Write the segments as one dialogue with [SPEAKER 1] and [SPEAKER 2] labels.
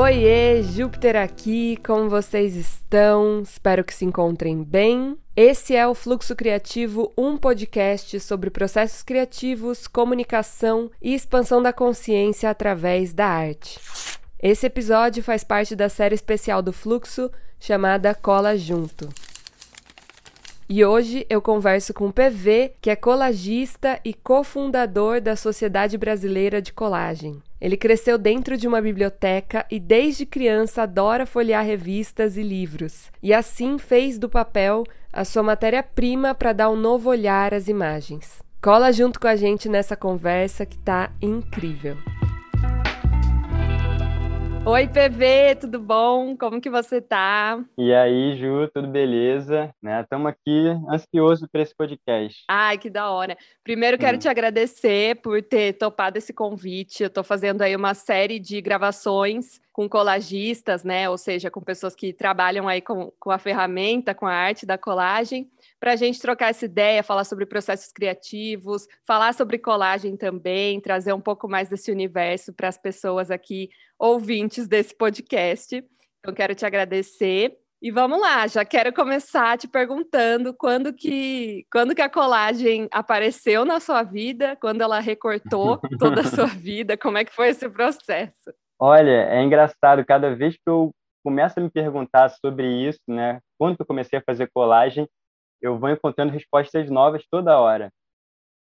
[SPEAKER 1] Oiê, Júpiter aqui, como vocês estão? Espero que se encontrem bem. Esse é o Fluxo Criativo, um podcast sobre processos criativos, comunicação e expansão da consciência através da arte. Esse episódio faz parte da série especial do Fluxo chamada Cola Junto. E hoje eu converso com o PV, que é colagista e cofundador da Sociedade Brasileira de Colagem. Ele cresceu dentro de uma biblioteca e desde criança adora folhear revistas e livros, e assim fez do papel a sua matéria-prima para dar um novo olhar às imagens. Cola junto com a gente nessa conversa que tá incrível. Oi, PV, tudo bom? Como que você tá?
[SPEAKER 2] E aí, Ju, tudo beleza? Estamos né? aqui ansioso para esse podcast.
[SPEAKER 1] Ai, que da hora. Primeiro quero hum. te agradecer por ter topado esse convite. Eu estou fazendo aí uma série de gravações com colagistas, né? Ou seja, com pessoas que trabalham aí com, com a ferramenta, com a arte da colagem para a gente trocar essa ideia, falar sobre processos criativos, falar sobre colagem também, trazer um pouco mais desse universo para as pessoas aqui ouvintes desse podcast. Então, quero te agradecer. E vamos lá, já quero começar te perguntando quando que, quando que a colagem apareceu na sua vida, quando ela recortou toda a sua vida, como é que foi esse processo?
[SPEAKER 2] Olha, é engraçado, cada vez que eu começo a me perguntar sobre isso, né, quando eu comecei a fazer colagem, eu vou encontrando respostas novas toda hora.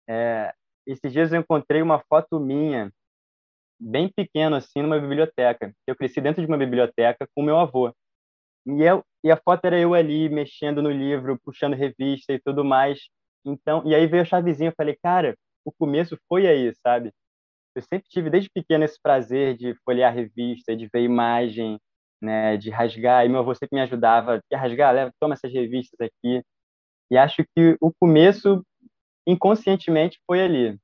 [SPEAKER 2] É, esses dias eu encontrei uma foto minha, bem pequena assim, numa biblioteca. Eu cresci dentro de uma biblioteca com meu avô. E, eu, e a foto era eu ali, mexendo no livro, puxando revista e tudo mais. Então, e aí veio a chavezinha, eu falei, cara, o começo foi aí, sabe? Eu sempre tive desde pequeno esse prazer de folhear revista, de ver imagem, né, de rasgar. E meu avô sempre me ajudava, quer rasgar? Leva, toma essas revistas aqui. E acho que o começo, inconscientemente, foi ali.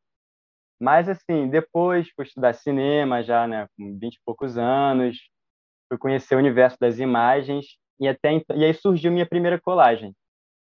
[SPEAKER 2] Mas, assim, depois fui estudar cinema já, né, com 20 e poucos anos, fui conhecer o universo das imagens, e até e aí surgiu minha primeira colagem,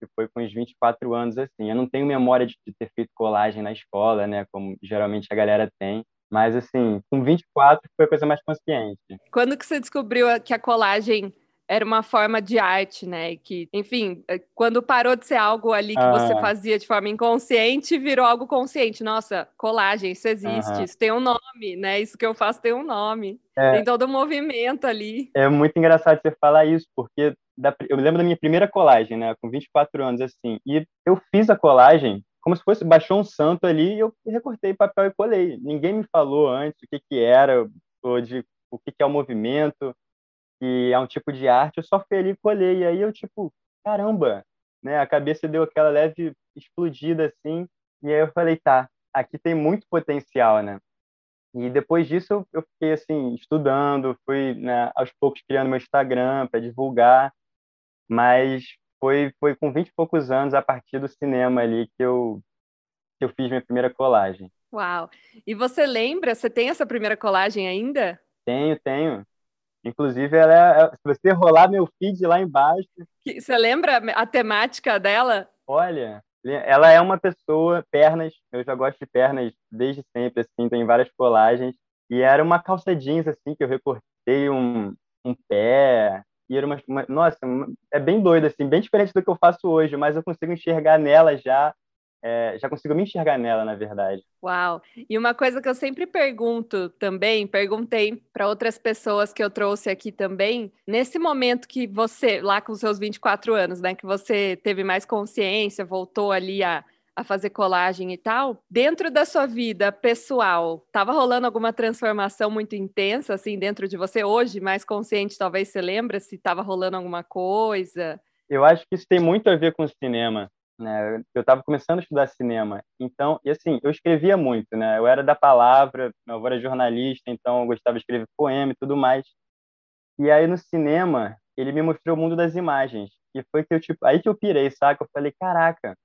[SPEAKER 2] que foi com uns 24 anos, assim. Eu não tenho memória de, de ter feito colagem na escola, né, como geralmente a galera tem, mas, assim, com 24 foi a coisa mais consciente.
[SPEAKER 1] Quando que você descobriu que a colagem era uma forma de arte, né? Que, enfim, eh, quando parou de ser algo ali que ah. você fazia de forma inconsciente, virou algo consciente. Nossa, colagem, isso existe, isso tem um nome, né? Isso que eu faço tem um nome. É. Tem todo um movimento ali.
[SPEAKER 2] É muito engraçado você falar isso, porque da, eu lembro da minha primeira colagem, né? Com 24 anos, assim, e eu fiz a colagem como se fosse, baixou um santo ali e eu recortei papel e colei. Ninguém me falou antes o que que era, ou de o que que é o movimento que é um tipo de arte, eu só fui ali e colhei. E aí eu, tipo, caramba, né? A cabeça deu aquela leve explodida assim. E aí eu falei, tá, aqui tem muito potencial, né? E depois disso eu, fiquei assim estudando, fui né, aos poucos criando meu Instagram para divulgar, mas foi foi com 20 e poucos anos a partir do cinema ali que eu que eu fiz minha primeira colagem.
[SPEAKER 1] Uau! E você lembra, você tem essa primeira colagem ainda?
[SPEAKER 2] Tenho, tenho. Inclusive, ela é, é, se você rolar meu feed lá embaixo.
[SPEAKER 1] Você lembra a temática dela?
[SPEAKER 2] Olha, ela é uma pessoa, pernas, eu já gosto de pernas desde sempre, assim, tem várias colagens. E era uma calça jeans, assim, que eu recortei um, um pé. E era uma, uma nossa, é bem doido, assim, bem diferente do que eu faço hoje, mas eu consigo enxergar nela já é, já consigo me enxergar nela, na verdade.
[SPEAKER 1] Uau! E uma coisa que eu sempre pergunto também, perguntei para outras pessoas que eu trouxe aqui também, nesse momento que você, lá com seus 24 anos, né, que você teve mais consciência, voltou ali a, a fazer colagem e tal, dentro da sua vida pessoal, estava rolando alguma transformação muito intensa, assim, dentro de você hoje, mais consciente, talvez você lembra se estava rolando alguma coisa?
[SPEAKER 2] Eu acho que isso tem muito a ver com o cinema né? Eu estava começando a estudar cinema, então, e assim, eu escrevia muito, né? Eu era da palavra, meu avô era jornalista, então eu gostava de escrever poema e tudo mais. E aí no cinema, ele me mostrou o mundo das imagens. E foi que eu tipo, aí que eu pirei, saca? Eu falei, caraca,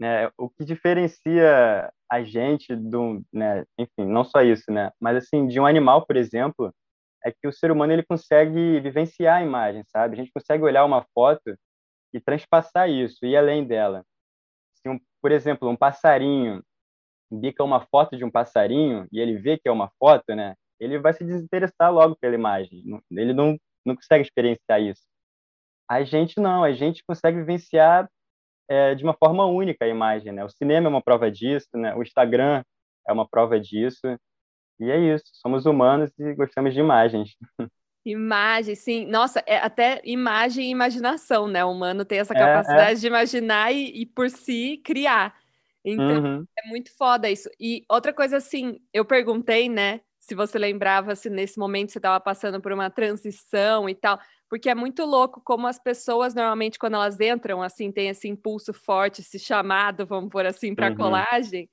[SPEAKER 2] né? O que diferencia a gente do, né, enfim, não só isso, né? Mas assim, de um animal, por exemplo, é que o ser humano ele consegue vivenciar a imagem, sabe? A gente consegue olhar uma foto e transpassar isso, e além dela. Se, um, por exemplo, um passarinho bica uma foto de um passarinho e ele vê que é uma foto, né? ele vai se desinteressar logo pela imagem. Ele não, não consegue experienciar isso. A gente não, a gente consegue vivenciar é, de uma forma única a imagem, né? O cinema é uma prova disso, né? O Instagram é uma prova disso. E é isso, somos humanos e gostamos de imagens.
[SPEAKER 1] Imagem, sim. Nossa, é até imagem e imaginação, né? O humano tem essa capacidade é, é. de imaginar e, e, por si, criar. Então, uhum. é muito foda isso. E outra coisa, assim, eu perguntei, né? Se você lembrava se nesse momento você estava passando por uma transição e tal, porque é muito louco como as pessoas, normalmente, quando elas entram, assim, tem esse impulso forte, esse chamado, vamos por assim, para uhum. colagem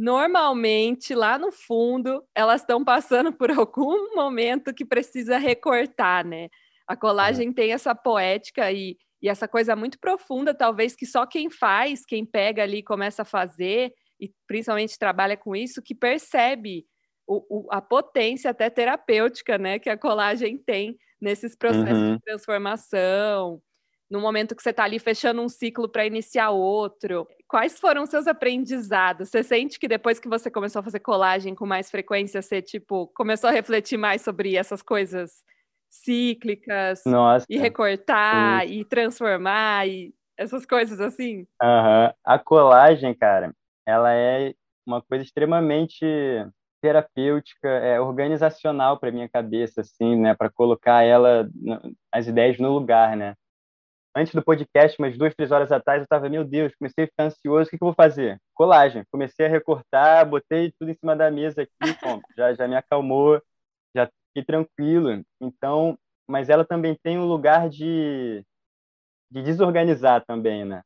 [SPEAKER 1] normalmente lá no fundo elas estão passando por algum momento que precisa recortar, né? A colagem é. tem essa poética e, e essa coisa muito profunda, talvez que só quem faz, quem pega ali começa a fazer e principalmente trabalha com isso, que percebe o, o, a potência até terapêutica, né, que a colagem tem nesses processos uhum. de transformação, no momento que você está ali fechando um ciclo para iniciar outro. Quais foram seus aprendizados? Você sente que depois que você começou a fazer colagem com mais frequência, você tipo começou a refletir mais sobre essas coisas cíclicas
[SPEAKER 2] Nossa.
[SPEAKER 1] e recortar e transformar e essas coisas assim?
[SPEAKER 2] Uhum. A colagem, cara, ela é uma coisa extremamente terapêutica, é organizacional para minha cabeça, assim, né, para colocar ela as ideias no lugar, né? Antes do podcast, umas duas, três horas atrás, eu estava, meu Deus, comecei a ficar ansioso, o que, que eu vou fazer? Colagem. Comecei a recortar, botei tudo em cima da mesa aqui, bom, já, já me acalmou, já fiquei tranquilo. Então, mas ela também tem um lugar de, de desorganizar também, né?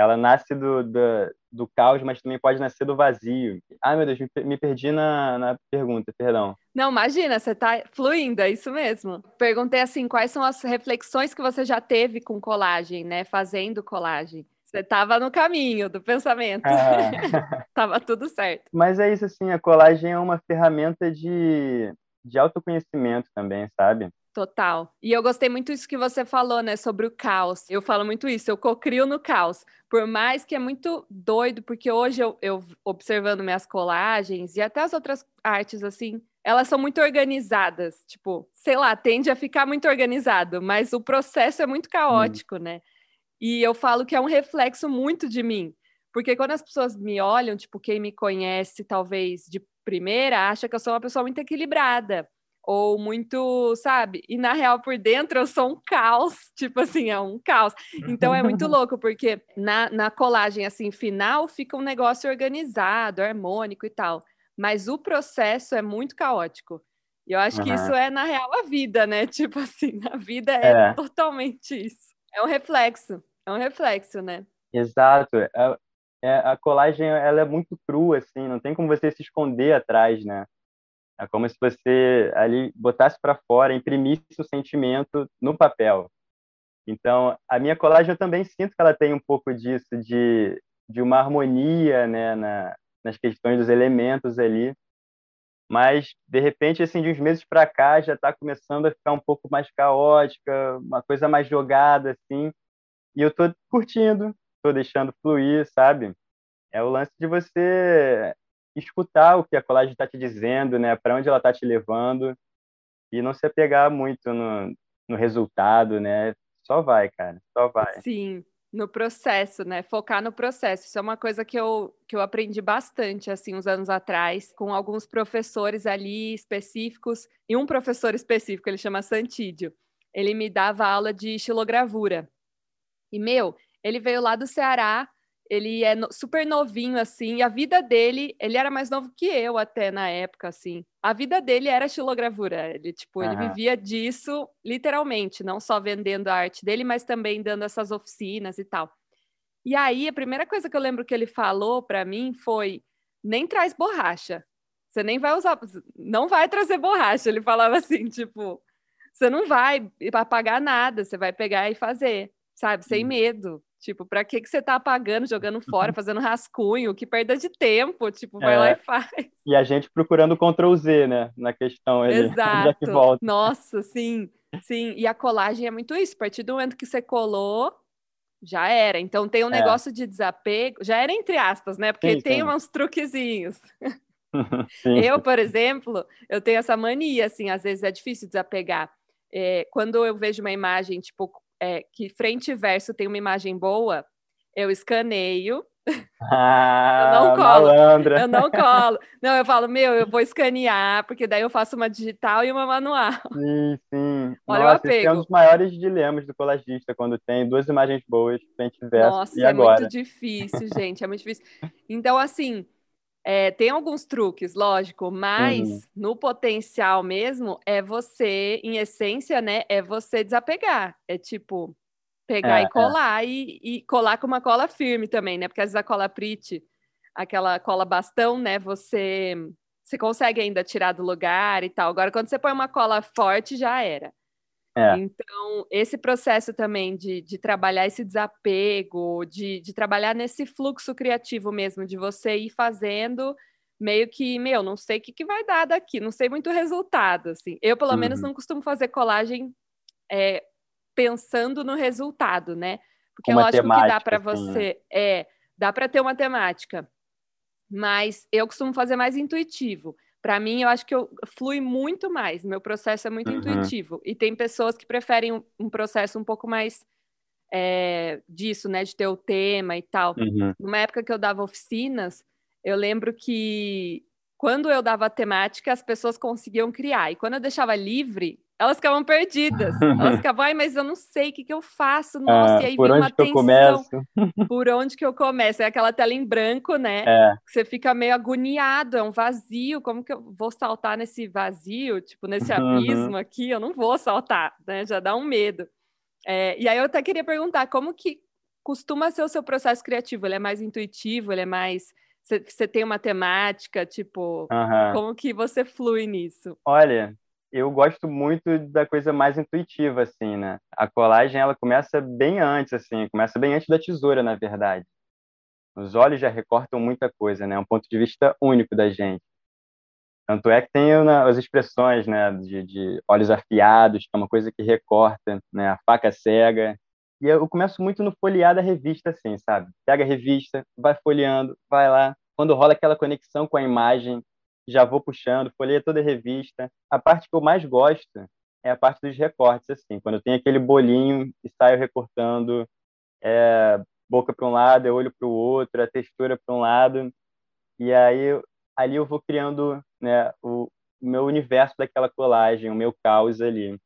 [SPEAKER 2] Ela nasce do, do, do caos, mas também pode nascer do vazio. Ah, meu Deus, me, me perdi na, na pergunta, perdão.
[SPEAKER 1] Não, imagina, você está fluindo, é isso mesmo. Perguntei assim, quais são as reflexões que você já teve com colagem, né? Fazendo colagem. Você estava no caminho do pensamento. Ah. tava tudo certo.
[SPEAKER 2] Mas é isso, assim, a colagem é uma ferramenta de, de autoconhecimento também, sabe?
[SPEAKER 1] Total. E eu gostei muito isso que você falou, né, sobre o caos. Eu falo muito isso, eu cocrio no caos. Por mais que é muito doido, porque hoje eu, eu observando minhas colagens e até as outras artes, assim, elas são muito organizadas. Tipo, sei lá, tende a ficar muito organizado, mas o processo é muito caótico, hum. né? E eu falo que é um reflexo muito de mim. Porque quando as pessoas me olham, tipo, quem me conhece, talvez de primeira, acha que eu sou uma pessoa muito equilibrada ou muito, sabe? E na real, por dentro, eu sou um caos, tipo assim, é um caos. Então é muito louco, porque na, na colagem, assim, final, fica um negócio organizado, harmônico e tal. Mas o processo é muito caótico. E eu acho uhum. que isso é, na real, a vida, né? Tipo assim, a vida é, é. totalmente isso. É um reflexo, é um reflexo, né?
[SPEAKER 2] Exato. É, é, a colagem, ela é muito crua, assim, não tem como você se esconder atrás, né? É como se você ali botasse para fora, imprimisse o sentimento no papel. Então, a minha colagem eu também sinto que ela tem um pouco disso, de, de uma harmonia né, na, nas questões dos elementos ali. Mas, de repente, assim, de uns meses para cá, já está começando a ficar um pouco mais caótica, uma coisa mais jogada, assim. E eu estou curtindo, estou deixando fluir, sabe? É o lance de você escutar o que a colagem está te dizendo, né? Para onde ela está te levando e não se apegar muito no, no resultado, né? Só vai, cara, só vai.
[SPEAKER 1] Sim, no processo, né? Focar no processo. Isso é uma coisa que eu, que eu aprendi bastante, assim, uns anos atrás, com alguns professores ali específicos, e um professor específico, ele chama Santídio. Ele me dava aula de estilogravura. E, meu, ele veio lá do Ceará, ele é no, super novinho, assim, e a vida dele, ele era mais novo que eu até na época, assim. A vida dele era estilogravura. Ele, tipo, uhum. ele vivia disso literalmente, não só vendendo a arte dele, mas também dando essas oficinas e tal. E aí, a primeira coisa que eu lembro que ele falou para mim foi: nem traz borracha. Você nem vai usar, não vai trazer borracha. Ele falava assim, tipo, você não vai apagar nada, você vai pegar e fazer, sabe? Sem uhum. medo. Tipo, pra que, que você tá apagando, jogando fora, fazendo rascunho? Que perda de tempo, tipo, vai é, lá e faz.
[SPEAKER 2] E a gente procurando Ctrl Z, né, na questão ali.
[SPEAKER 1] Exato. que. Nossa, sim, sim. E a colagem é muito isso. A partir do momento que você colou, já era. Então tem um é. negócio de desapego, já era entre aspas, né? Porque sim, tem sim. uns truquezinhos. eu, por exemplo, eu tenho essa mania, assim, às vezes é difícil desapegar. É, quando eu vejo uma imagem, tipo, é, que frente e verso tem uma imagem boa, eu escaneio.
[SPEAKER 2] Ah,
[SPEAKER 1] eu não colo.
[SPEAKER 2] Malandra.
[SPEAKER 1] Eu não colo. Não, eu falo, meu, eu vou escanear, porque daí eu faço uma digital e uma manual.
[SPEAKER 2] Sim, sim.
[SPEAKER 1] Olha
[SPEAKER 2] Nossa,
[SPEAKER 1] o apego.
[SPEAKER 2] esse é um dos maiores dilemas do colagista, quando tem duas imagens boas, frente e verso,
[SPEAKER 1] Nossa,
[SPEAKER 2] e
[SPEAKER 1] é
[SPEAKER 2] agora?
[SPEAKER 1] muito difícil, gente, é muito difícil. Então, assim, é, tem alguns truques, lógico, mas
[SPEAKER 2] Uhum.
[SPEAKER 1] no potencial mesmo é você, em essência, né? É você desapegar. É tipo pegar
[SPEAKER 2] É,
[SPEAKER 1] e
[SPEAKER 2] é.
[SPEAKER 1] colar e, e colar com uma cola firme também, né? Porque às vezes a cola Prit, aquela cola bastão, né? Você você consegue ainda tirar do lugar e tal. Agora, quando você põe uma cola forte, já era.
[SPEAKER 2] É.
[SPEAKER 1] Então, esse processo também de, de trabalhar esse desapego, de, de trabalhar nesse fluxo criativo mesmo, de você ir fazendo meio que, meu, não sei o que, que vai dar daqui, não sei muito o resultado, assim. Eu, pelo menos,
[SPEAKER 2] Uhum.
[SPEAKER 1] não costumo fazer colagem é, pensando no resultado, né? Porque
[SPEAKER 2] uma
[SPEAKER 1] lógico que dá para
[SPEAKER 2] assim, né?
[SPEAKER 1] você, é, dá para ter uma temática, mas eu costumo fazer mais intuitivo. Para mim, eu acho que eu flui muito mais. Meu processo é muito
[SPEAKER 2] Uhum.
[SPEAKER 1] intuitivo. E tem pessoas que preferem um, um processo um pouco mais é, disso, né? De ter o tema e tal.
[SPEAKER 2] Uhum.
[SPEAKER 1] Numa época que eu dava oficinas, eu lembro que quando eu dava temática, as pessoas conseguiam criar. E quando eu deixava livre, elas ficavam perdidas. Elas ficavam, ai, mas eu não sei o que, que eu faço. Nossa,
[SPEAKER 2] Ah,
[SPEAKER 1] e aí
[SPEAKER 2] por
[SPEAKER 1] vinha
[SPEAKER 2] onde
[SPEAKER 1] uma
[SPEAKER 2] que eu
[SPEAKER 1] tensão.
[SPEAKER 2] começo?
[SPEAKER 1] Por onde que eu começo? É aquela tela em branco, né?
[SPEAKER 2] É,
[SPEAKER 1] você fica meio agoniado, é um vazio, como que eu vou saltar nesse vazio, tipo, nesse
[SPEAKER 2] Uhum.
[SPEAKER 1] abismo aqui? Eu não vou saltar, né? Já dá um medo. É, e aí eu até queria perguntar, como que costuma ser o seu processo criativo? Ele é mais intuitivo? Ele é mais... Você, tem uma temática, tipo...
[SPEAKER 2] aham.
[SPEAKER 1] Como que você flui nisso?
[SPEAKER 2] Olha, eu gosto muito da coisa mais intuitiva, assim, né? A colagem, ela começa bem antes, assim, começa bem antes da tesoura, na verdade. Os olhos já recortam muita coisa, né? É um ponto de vista único da gente. Tanto é que tem né, as expressões, né, de, de olhos afiados, que é uma coisa que recorta, né? A faca cega. E eu começo muito no folhear da revista, assim, sabe? Pega a revista, vai folheando, vai lá. Quando rola aquela conexão com a imagem, já vou puxando, folheia toda a revista. A parte que eu mais gosto é a parte dos recortes, assim, quando tenho aquele bolinho e saio recortando, é, boca para um lado, é olho para o outro, a textura para um lado, e aí ali eu vou criando, né, o, o meu universo daquela colagem, o meu caos ali,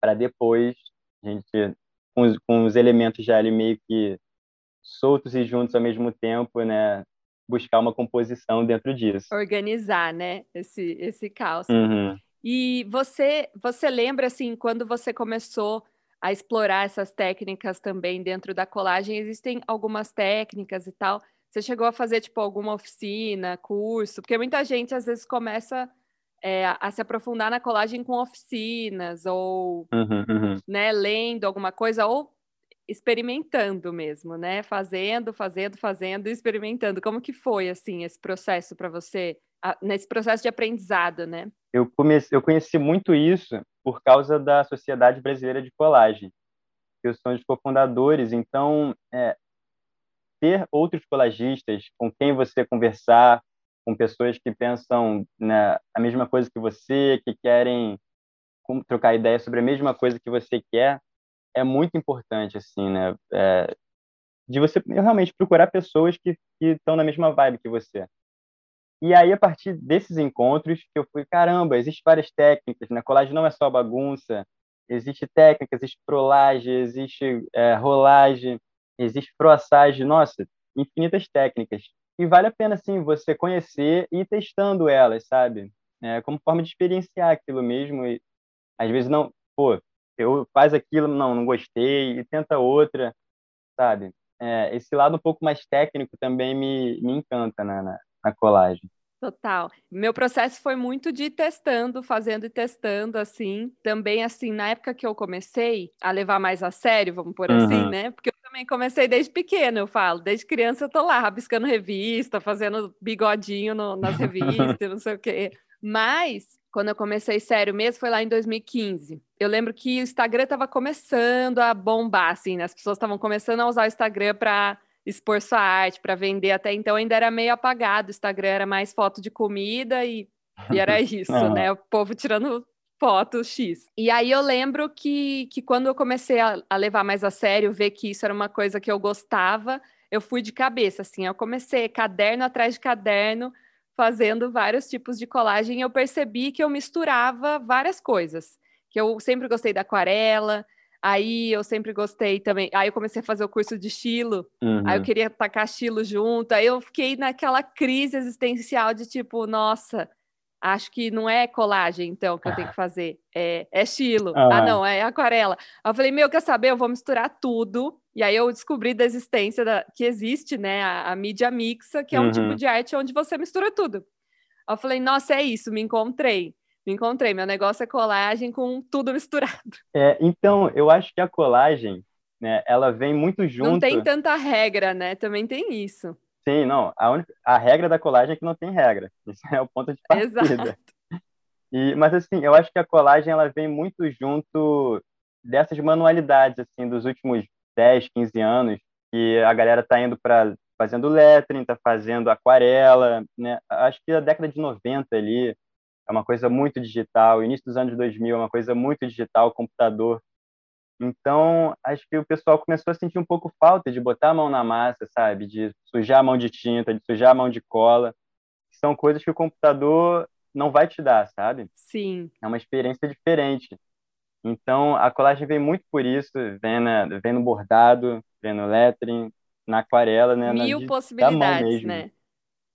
[SPEAKER 2] para depois a gente com os, com os elementos já ali meio que soltos e juntos ao mesmo tempo, né, buscar uma composição dentro disso.
[SPEAKER 1] Organizar, né? Esse, esse caos.
[SPEAKER 2] Uhum.
[SPEAKER 1] E você, você lembra assim, quando você começou a explorar essas técnicas também dentro da colagem, existem algumas técnicas e tal. Você chegou a fazer tipo alguma oficina, curso? Porque muita gente às vezes começa é, a se aprofundar na colagem com oficinas ou,
[SPEAKER 2] Uhum, uhum.
[SPEAKER 1] né, lendo alguma coisa ou experimentando mesmo, né? Fazendo, fazendo, fazendo experimentando. Como que foi assim esse processo para você, nesse processo de aprendizado, né?
[SPEAKER 2] eu comecei, eu conheci muito isso por causa da Sociedade Brasileira de Colagem. Eu sou um dos cofundadores, então é, ter outros colagistas com quem você conversar, com pessoas que pensam né, a mesma coisa que você, que querem trocar ideia sobre a mesma coisa que você quer, é muito importante, assim, né? É, de você realmente procurar pessoas que estão na mesma vibe que você. E aí, a partir desses encontros, que eu fui, caramba, existem várias técnicas, né? Colagem não é só bagunça, existe técnica, existe prolagem, existe é, rolagem, existe proassagem, nossa, infinitas técnicas. E vale a pena, sim, você conhecer e ir testando elas, sabe? É, como forma de experienciar aquilo mesmo. E, às vezes, não, pô, eu faz aquilo, não, não gostei, e tenta outra, sabe? É, esse lado um pouco mais técnico também me, me encanta na, na, na colagem.
[SPEAKER 1] Total. Meu processo foi muito de testando, fazendo e testando, assim. Também, assim, na época que eu comecei a levar mais a sério, vamos por assim,
[SPEAKER 2] Uhum.
[SPEAKER 1] né? Porque eu também comecei desde pequena, eu falo. Desde criança eu tô lá, rabiscando revista, fazendo bigodinho no- nas revistas, não sei o quê. Mas, quando eu comecei sério mesmo, foi lá em 2015. Eu lembro que o Instagram tava começando a bombar, assim, né? As pessoas estavam começando a usar o Instagram para expor sua arte para vender. Até então ainda era meio apagado, o Instagram era mais foto de comida e, e era isso, né? O povo tirando foto X. E aí eu lembro que, que quando eu comecei a, a levar mais a sério, ver que isso era uma coisa que eu gostava, eu fui de cabeça, assim. Eu comecei caderno atrás de caderno, fazendo vários tipos de colagem, eu percebi que eu misturava várias coisas. Que eu sempre gostei da aquarela, Aí eu sempre gostei também. Aí eu comecei a fazer o curso de estilo. Uhum. Aí eu uhum. queria tacar estilo junto. Aí eu fiquei naquela crise existencial de tipo, nossa, acho que não é colagem, então, que eu tenho que fazer. É, é estilo. Uhum. Ah, não, é aquarela. Aí eu falei, meu, quer saber? Eu vou misturar tudo. E aí eu descobri da existência da, que existe, né? A, a mídia mixa, que é um tipo uhum. tipo de arte onde você mistura tudo. Eu falei, nossa, é isso, me encontrei me encontrei. Meu negócio é colagem com tudo misturado.
[SPEAKER 2] É, então, eu acho que a colagem, né, ela vem muito junto.
[SPEAKER 1] Não tem tanta regra, né? Também tem isso.
[SPEAKER 2] Sim, não. A, única, a regra da colagem é que não tem regra. Isso é o ponto de partida. Exato. E, mas assim, eu acho que a colagem ela vem muito junto dessas manualidades assim dos últimos 10, 15 anos, que a galera tá indo para fazendo lettering, tá fazendo aquarela, né? Acho que a década de 90 ali, é uma coisa muito digital. início dos anos 2000 é uma coisa muito digital, computador. Então, acho que o pessoal começou a sentir um pouco falta de botar a mão na massa, sabe? De sujar a mão de tinta, de sujar a mão de cola. São coisas que o computador não vai te dar, sabe?
[SPEAKER 1] Sim.
[SPEAKER 2] É uma experiência diferente. Então, a colagem vem muito por isso, vem, na, vem no bordado, vem no lettering, na aquarela, né?
[SPEAKER 1] Mil
[SPEAKER 2] na,
[SPEAKER 1] possibilidades, né?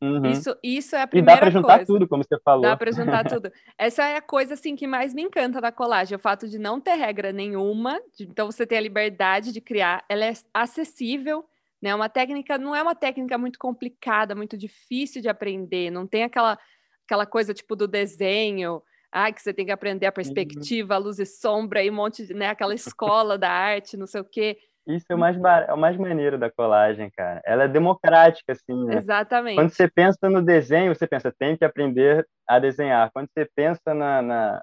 [SPEAKER 2] Uhum.
[SPEAKER 1] Isso, isso é a primeira
[SPEAKER 2] coisa. E dá para juntar tudo, como você falou.
[SPEAKER 1] Dá para juntar tudo. Essa é a coisa assim que mais me encanta da colagem, o fato de não ter regra nenhuma, de, então você ter a liberdade de criar, ela é acessível, né? Uma técnica não é uma técnica muito complicada, muito difícil de aprender, não tem aquela aquela coisa tipo do desenho, ah, que você tem que aprender a uhum. perspectiva, a luz e sombra e um monte de, né, aquela escola da arte, não sei o quê.
[SPEAKER 2] Isso é o mais, bar... é o mais maneiro da colagem, cara. Ela é democrática, assim, né?
[SPEAKER 1] Exatamente.
[SPEAKER 2] Quando você pensa no desenho, você pensa, tem que aprender a desenhar. Quando você pensa na, na,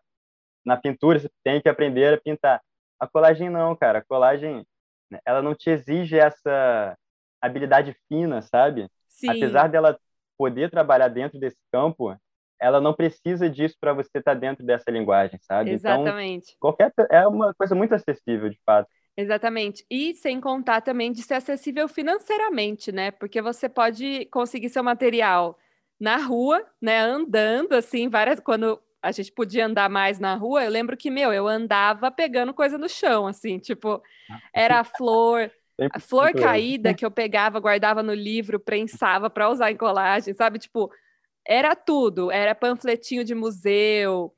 [SPEAKER 2] na pintura, você tem que aprender a pintar. A colagem não, cara. A colagem, né, ela não te exige essa habilidade fina, sabe?
[SPEAKER 1] Sim.
[SPEAKER 2] Apesar dela poder trabalhar dentro desse campo, ela não precisa disso para você estar tá dentro dessa linguagem, sabe?
[SPEAKER 1] Então, Exatamente.
[SPEAKER 2] Então, qualquer é uma coisa muito acessível, de fato.
[SPEAKER 1] Exatamente. E sem contar também de ser acessível financeiramente, né? Porque você pode conseguir seu material na rua, né? Andando, assim, várias. Quando a gente podia andar mais na rua, eu lembro que, meu, eu andava pegando coisa no chão, assim, tipo, era a flor. A flor caída que eu pegava, guardava no livro, prensava para usar em colagem, sabe? Tipo, era tudo. Era panfletinho de museu,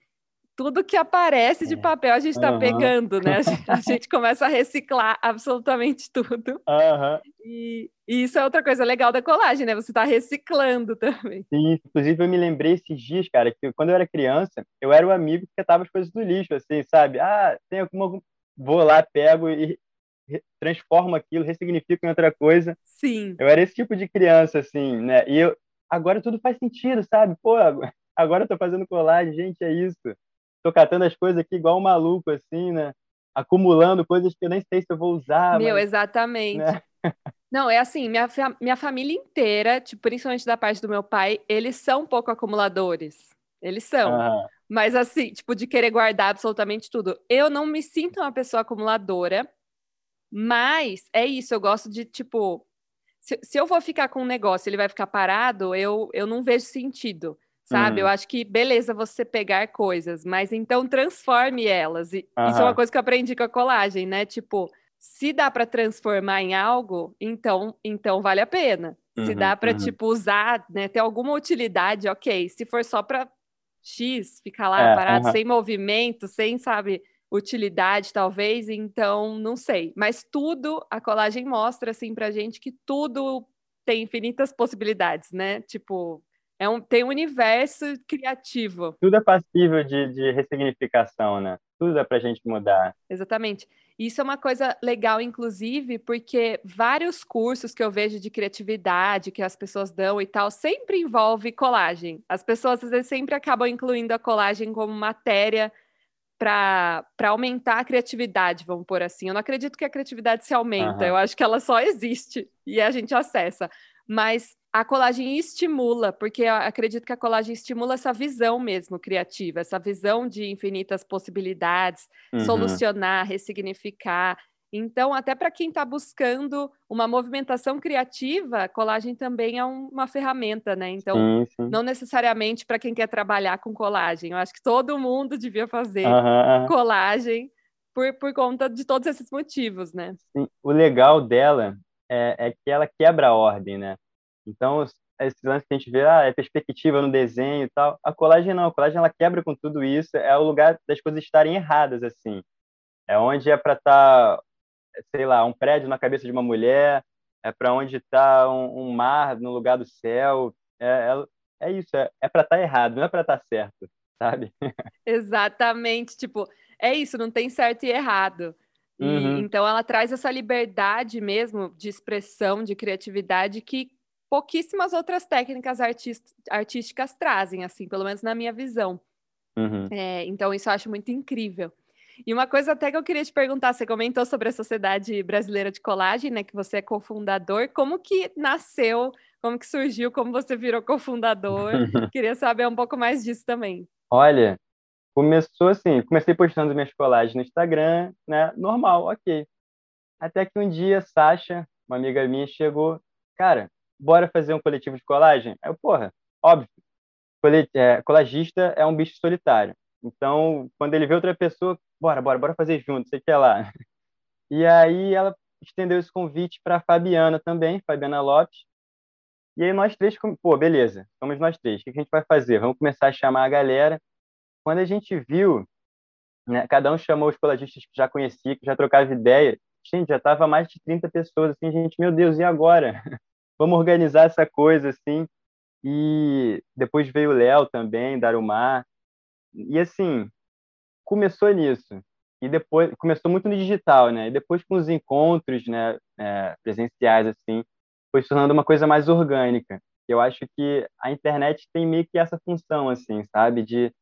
[SPEAKER 1] tudo que aparece de é. papel a gente está uhum. pegando, né? A gente, a gente, começa a reciclar absolutamente tudo.
[SPEAKER 2] Uhum.
[SPEAKER 1] E, e, isso é outra coisa legal da colagem, né? Você está reciclando também.
[SPEAKER 2] Sim, inclusive eu me lembrei esses dias, cara, que quando eu era criança, eu era o amigo que catava as coisas do lixo, assim, sabe? Ah, tem alguma. Vou lá, pego e transformo aquilo, ressignifico em outra coisa.
[SPEAKER 1] Sim.
[SPEAKER 2] Eu era esse tipo de criança, assim, né? E eu, agora tudo faz sentido, sabe? Pô, agora eu tô fazendo colagem, gente, é isso tô catando as coisas aqui igual um maluco, assim, né? Acumulando coisas que eu nem sei se eu vou usar.
[SPEAKER 1] Meu,
[SPEAKER 2] mas,
[SPEAKER 1] exatamente. Né? Não, é assim, minha, minha família inteira, tipo, principalmente da parte do meu pai, eles são um pouco acumuladores. Eles são. Uhum. Mas assim, tipo, de querer guardar absolutamente tudo. Eu não me sinto uma pessoa acumuladora, mas é isso, eu gosto de, tipo, se, se eu vou ficar com um negócio, ele vai ficar parado, eu, eu não vejo sentido sabe? Eu hum. acho que beleza você pegar coisas, mas então transforme elas. E isso é uma coisa que eu aprendi com a colagem, né? Tipo, se dá para transformar em algo, então, então vale a pena. Uhum, se dá para uhum. tipo usar, né, ter alguma utilidade, OK. Se for só para X, ficar lá é, parado uhum. sem movimento, sem, sabe, utilidade talvez, então não sei. Mas tudo a colagem mostra assim pra gente que tudo tem infinitas possibilidades, né? Tipo, é um, tem um universo criativo.
[SPEAKER 2] Tudo é passível de, de ressignificação, né? Tudo é para a gente mudar.
[SPEAKER 1] Exatamente. Isso é uma coisa legal, inclusive, porque vários cursos que eu vejo de criatividade que as pessoas dão e tal, sempre envolve colagem. As pessoas, às vezes, sempre acabam incluindo a colagem como matéria para aumentar a criatividade, vamos por assim. Eu não acredito que a criatividade se aumenta, uhum. eu acho que ela só existe e a gente acessa. Mas a colagem estimula, porque eu acredito que a colagem estimula essa visão mesmo criativa, essa visão de infinitas possibilidades, uhum. solucionar, ressignificar. Então, até para quem está buscando uma movimentação criativa, colagem também é um, uma ferramenta, né? Então, sim, sim. não necessariamente para quem quer trabalhar com colagem. Eu acho que todo mundo devia fazer uhum. colagem por, por conta de todos esses motivos, né?
[SPEAKER 2] Sim. O legal dela é, é que ela quebra a ordem, né? Então, esse lance que a gente vê, ah, é perspectiva no desenho e tal. A colagem não, a colagem ela quebra com tudo isso, é o lugar das coisas estarem erradas, assim. É onde é para estar, tá, sei lá, um prédio na cabeça de uma mulher, é para onde está um, um, mar no lugar do céu. É, é, é isso, é, é para estar tá errado, não é para estar tá certo, sabe?
[SPEAKER 1] Exatamente, tipo, é isso, não tem certo e errado. E, uhum. Então ela traz essa liberdade mesmo de expressão, de criatividade que pouquíssimas outras técnicas artísticas trazem, assim, pelo menos na minha visão. Uhum. É, então, isso eu acho muito incrível. E uma coisa até que eu queria te perguntar, você comentou sobre a Sociedade Brasileira de Colagem, né, que você é cofundador, como que nasceu, como que surgiu, como você virou cofundador? queria saber um pouco mais disso também.
[SPEAKER 2] Olha, começou assim, comecei postando minhas colagens no Instagram, né, normal, ok. Até que um dia, Sasha, uma amiga minha, chegou, cara, bora fazer um coletivo de colagem? Aí eu, porra, óbvio, é, colagista é um bicho solitário. Então, quando ele vê outra pessoa, bora, bora, bora fazer junto, sei que é lá. E aí ela estendeu esse convite para Fabiana também, Fabiana Lopes. E aí nós três, pô, beleza, somos nós três. O que a gente vai fazer? Vamos começar a chamar a galera. Quando a gente viu, né, cada um chamou os colagistas que já conhecia, que já trocava ideia. Gente, já tava mais de 30 pessoas, assim, gente, meu Deus, e agora? vamos organizar essa coisa, assim. E depois veio o Léo também, Darumar. E, assim, começou nisso. E depois, começou muito no digital, né? E depois com os encontros, né, é, presenciais, assim, foi se tornando uma coisa mais orgânica. Eu acho que a internet tem meio que essa função, assim, sabe? De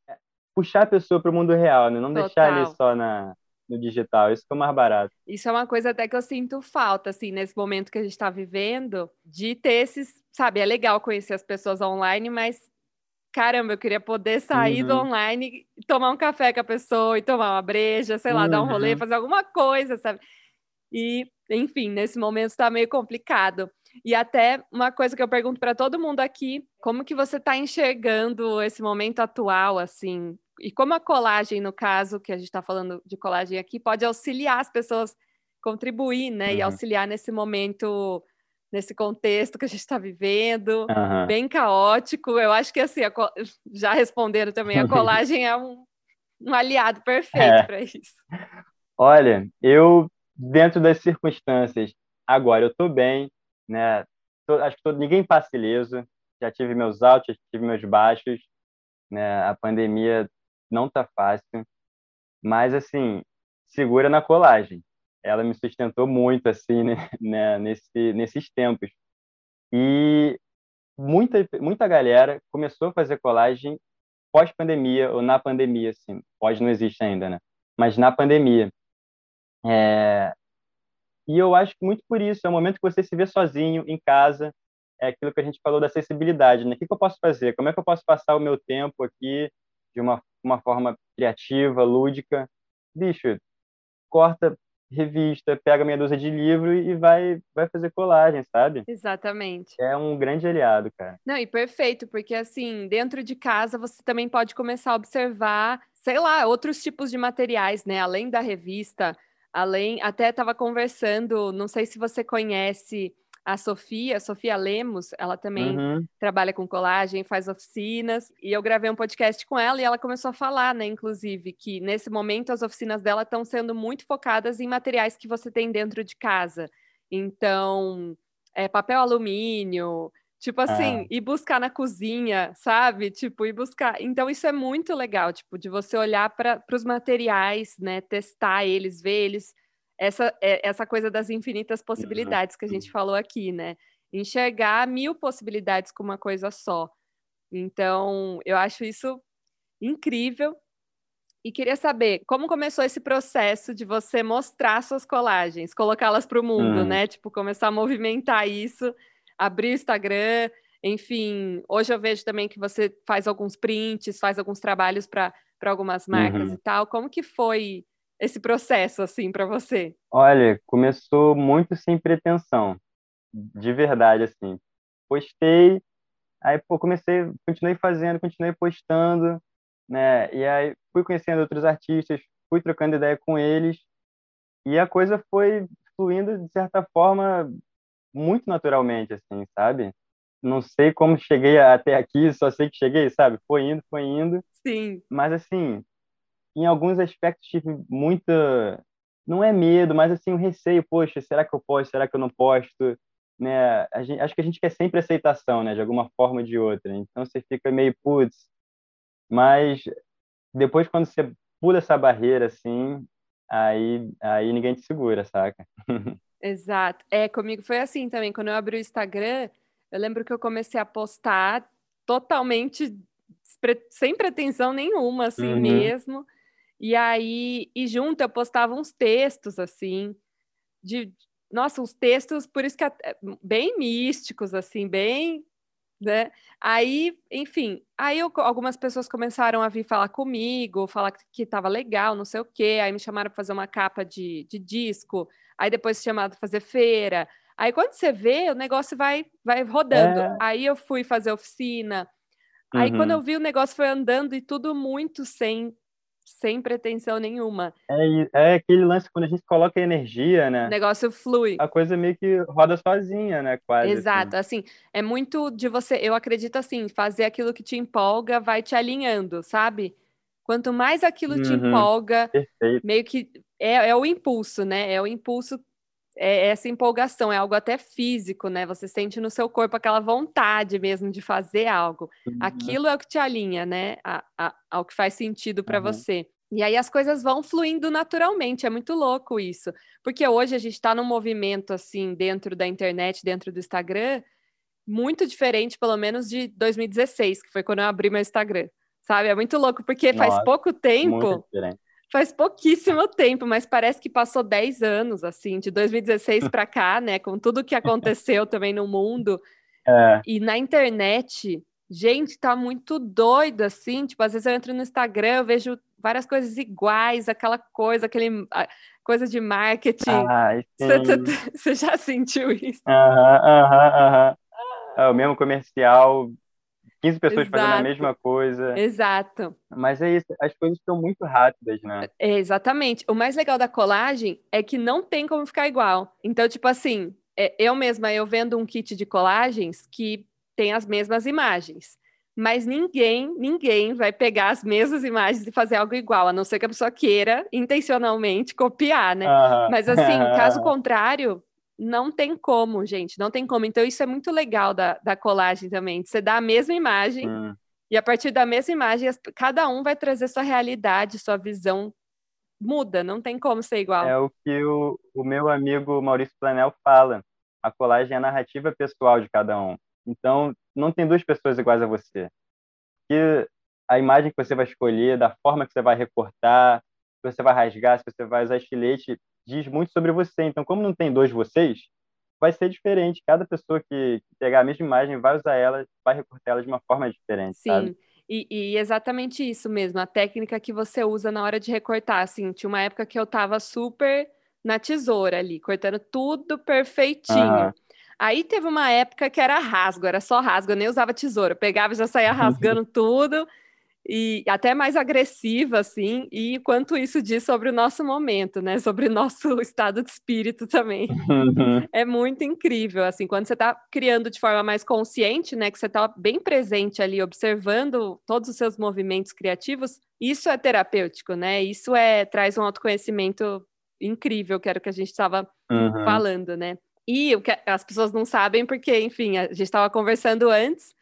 [SPEAKER 2] puxar a pessoa para o mundo real, né? Não Total. deixar ali só na, no digital. Isso que é mais barato.
[SPEAKER 1] Isso é uma coisa até que eu sinto falta, assim, nesse momento que a gente está vivendo, de ter esses, sabe, é legal conhecer as pessoas online, mas caramba, eu queria poder sair uhum. do online tomar um café com a pessoa e tomar uma breja, sei lá, uhum. dar um rolê, uhum. fazer alguma coisa, sabe? E, enfim, nesse momento está meio complicado. E até uma coisa que eu pergunto para todo mundo aqui, como que você está enxergando esse momento atual, assim, e como a colagem, no caso, que a gente está falando de colagem aqui, pode auxiliar as pessoas, contribuir, né? Uhum. E auxiliar nesse momento, nesse contexto que a gente está vivendo, uhum. bem caótico. Eu acho que, assim, co... já respondendo também, a colagem é um, um aliado perfeito é. para isso.
[SPEAKER 2] Olha, eu, dentro das circunstâncias, agora eu estou bem, né? Tô, acho que tô, ninguém passa ileso. Já tive meus altos, já tive meus baixos. Né? A pandemia não tá fácil, mas assim, segura na colagem. Ela me sustentou muito assim, né, né, nesse, nesses tempos. E muita muita galera começou a fazer colagem pós-pandemia ou na pandemia, assim. Pós não existe ainda, né? Mas na pandemia. É... E eu acho que muito por isso, é o momento que você se vê sozinho em casa, é aquilo que a gente falou da acessibilidade, né? O que, que eu posso fazer? Como é que eu posso passar o meu tempo aqui de uma uma forma criativa, lúdica. Bicho, corta revista, pega meia dúzia de livro e vai, vai fazer colagem, sabe?
[SPEAKER 1] Exatamente.
[SPEAKER 2] É um grande aliado, cara.
[SPEAKER 1] Não, e perfeito, porque assim, dentro de casa você também pode começar a observar, sei lá, outros tipos de materiais, né? Além da revista, além. Até estava conversando, não sei se você conhece a Sofia, Sofia Lemos, ela também uhum. trabalha com colagem, faz oficinas, e eu gravei um podcast com ela e ela começou a falar, né, inclusive, que nesse momento as oficinas dela estão sendo muito focadas em materiais que você tem dentro de casa. Então, é, papel alumínio, tipo assim, é. ir buscar na cozinha, sabe? Tipo, ir buscar. Então, isso é muito legal, tipo, de você olhar para os materiais, né, testar eles, ver eles essa, é, essa coisa das infinitas possibilidades que a gente falou aqui, né? Enxergar mil possibilidades com uma coisa só. Então, eu acho isso incrível. E queria saber como começou esse processo de você mostrar suas colagens, colocá-las para o mundo, hum. né? Tipo, começar a movimentar isso, abrir o Instagram, enfim. Hoje eu vejo também que você faz alguns prints, faz alguns trabalhos para algumas marcas uhum. e tal. Como que foi esse processo, assim, para você?
[SPEAKER 2] Olha, começou muito sem pretensão, de verdade, assim. Postei, aí, pô, comecei, continuei fazendo, continuei postando, né? E aí fui conhecendo outros artistas, fui trocando ideia com eles e a coisa foi fluindo de certa forma muito naturalmente, assim, sabe? Não sei como cheguei até aqui, só sei que cheguei, sabe? Foi indo, foi indo.
[SPEAKER 1] Sim.
[SPEAKER 2] Mas assim, em alguns aspectos tive muita, não é medo, mas assim um receio, poxa, será que eu posto? Será que eu não posto? Né? Gente, acho que a gente quer sempre aceitação, né, de alguma forma ou de outra. Então você fica meio putz, mas depois, quando você pula essa barreira, assim, aí, aí ninguém te segura, saca?
[SPEAKER 1] Exato. É, comigo foi assim também. Quando eu abri o Instagram, eu lembro que eu comecei a postar totalmente sem pretensão nenhuma, assim uhum. mesmo. E aí, e junto eu postava uns textos, assim, de, nossa, uns textos, por isso que bem místicos, assim, bem né? Aí, enfim, aí eu, algumas pessoas começaram a vir falar comigo, falar que estava legal, não sei o quê. Aí me chamaram para fazer uma capa de, de disco. Aí depois chamaram para fazer feira. Aí quando você vê, o negócio vai, vai rodando. É. Aí eu fui fazer oficina. Aí uhum. quando eu vi o negócio foi andando e tudo muito sem sem pretensão nenhuma.
[SPEAKER 2] É, é aquele lance quando a gente coloca energia, né?
[SPEAKER 1] O negócio flui.
[SPEAKER 2] A coisa meio que roda sozinha, né? Quase.
[SPEAKER 1] Assim. Exato, assim. assim. é muito de você. Eu acredito assim, fazer aquilo que te empolga vai te alinhando, sabe? Quanto mais aquilo uhum, te empolga, perfeito. meio que é, é o impulso, né? É o impulso é essa empolgação, é algo até físico, né? Você sente no seu corpo aquela vontade mesmo de fazer algo. Uhum. Aquilo é o que te alinha, né? A, a, ao que faz sentido para uhum. você. E aí as coisas vão fluindo naturalmente, é muito louco isso. Porque hoje a gente está num movimento assim, dentro da internet, dentro do Instagram, muito diferente, pelo menos, de 2016, que foi quando eu abri meu Instagram. Sabe? É muito louco, porque Nossa, faz pouco tempo faz pouquíssimo tempo, mas parece que passou 10 anos, assim, de 2016 para cá, né? Com tudo que aconteceu também no mundo. É. E na internet, gente, tá muito doido, assim. Tipo, às vezes eu entro no Instagram, eu vejo várias coisas iguais, aquela coisa, aquele coisa de marketing. Você já sentiu isso?
[SPEAKER 2] Aham, aham, aham. É o mesmo comercial 15 pessoas Exato. fazendo a mesma coisa.
[SPEAKER 1] Exato.
[SPEAKER 2] Mas é isso, as coisas estão muito rápidas, né?
[SPEAKER 1] É, exatamente. O mais legal da colagem é que não tem como ficar igual. Então, tipo assim, é, eu mesma, eu vendo um kit de colagens que tem as mesmas imagens. Mas ninguém, ninguém vai pegar as mesmas imagens e fazer algo igual, a não ser que a pessoa queira intencionalmente copiar, né? Mas assim, caso contrário, não tem como, gente, não tem como. Então, isso é muito legal da, da colagem também. Você dá a mesma imagem hum. e a partir da mesma imagem, cada um vai trazer sua realidade, sua visão muda, não tem como ser igual.
[SPEAKER 2] É o que o, o meu amigo Maurício Planel fala. A colagem é a narrativa pessoal de cada um. Então, não tem duas pessoas iguais a você. Que a imagem que você vai escolher, da forma que você vai recortar, se você vai rasgar, se você vai usar estilete, diz muito sobre você. Então, como não tem dois vocês, vai ser diferente. Cada pessoa que pegar a mesma imagem vai usar ela, vai recortar ela de uma forma diferente.
[SPEAKER 1] Sim.
[SPEAKER 2] Sabe?
[SPEAKER 1] E, e, exatamente isso mesmo, a técnica que você usa na hora de recortar. Assim, tinha uma época que eu tava super na tesoura ali, cortando tudo perfeitinho. Uhum. Aí teve uma época que era rasgo, era só rasgo, eu nem usava tesoura, eu pegava e já saía rasgando tudo e até mais agressiva, assim, e quanto isso diz sobre o nosso momento, né? Sobre o nosso estado de espírito também. Uhum. É muito incrível, assim, quando você está criando de forma mais consciente, né? Que você está bem presente ali, observando todos os seus movimentos criativos, isso é terapêutico, né? Isso é traz um autoconhecimento incrível, que era o que a gente estava uhum. falando, né? E o que as pessoas não sabem, porque, enfim, a gente estava conversando antes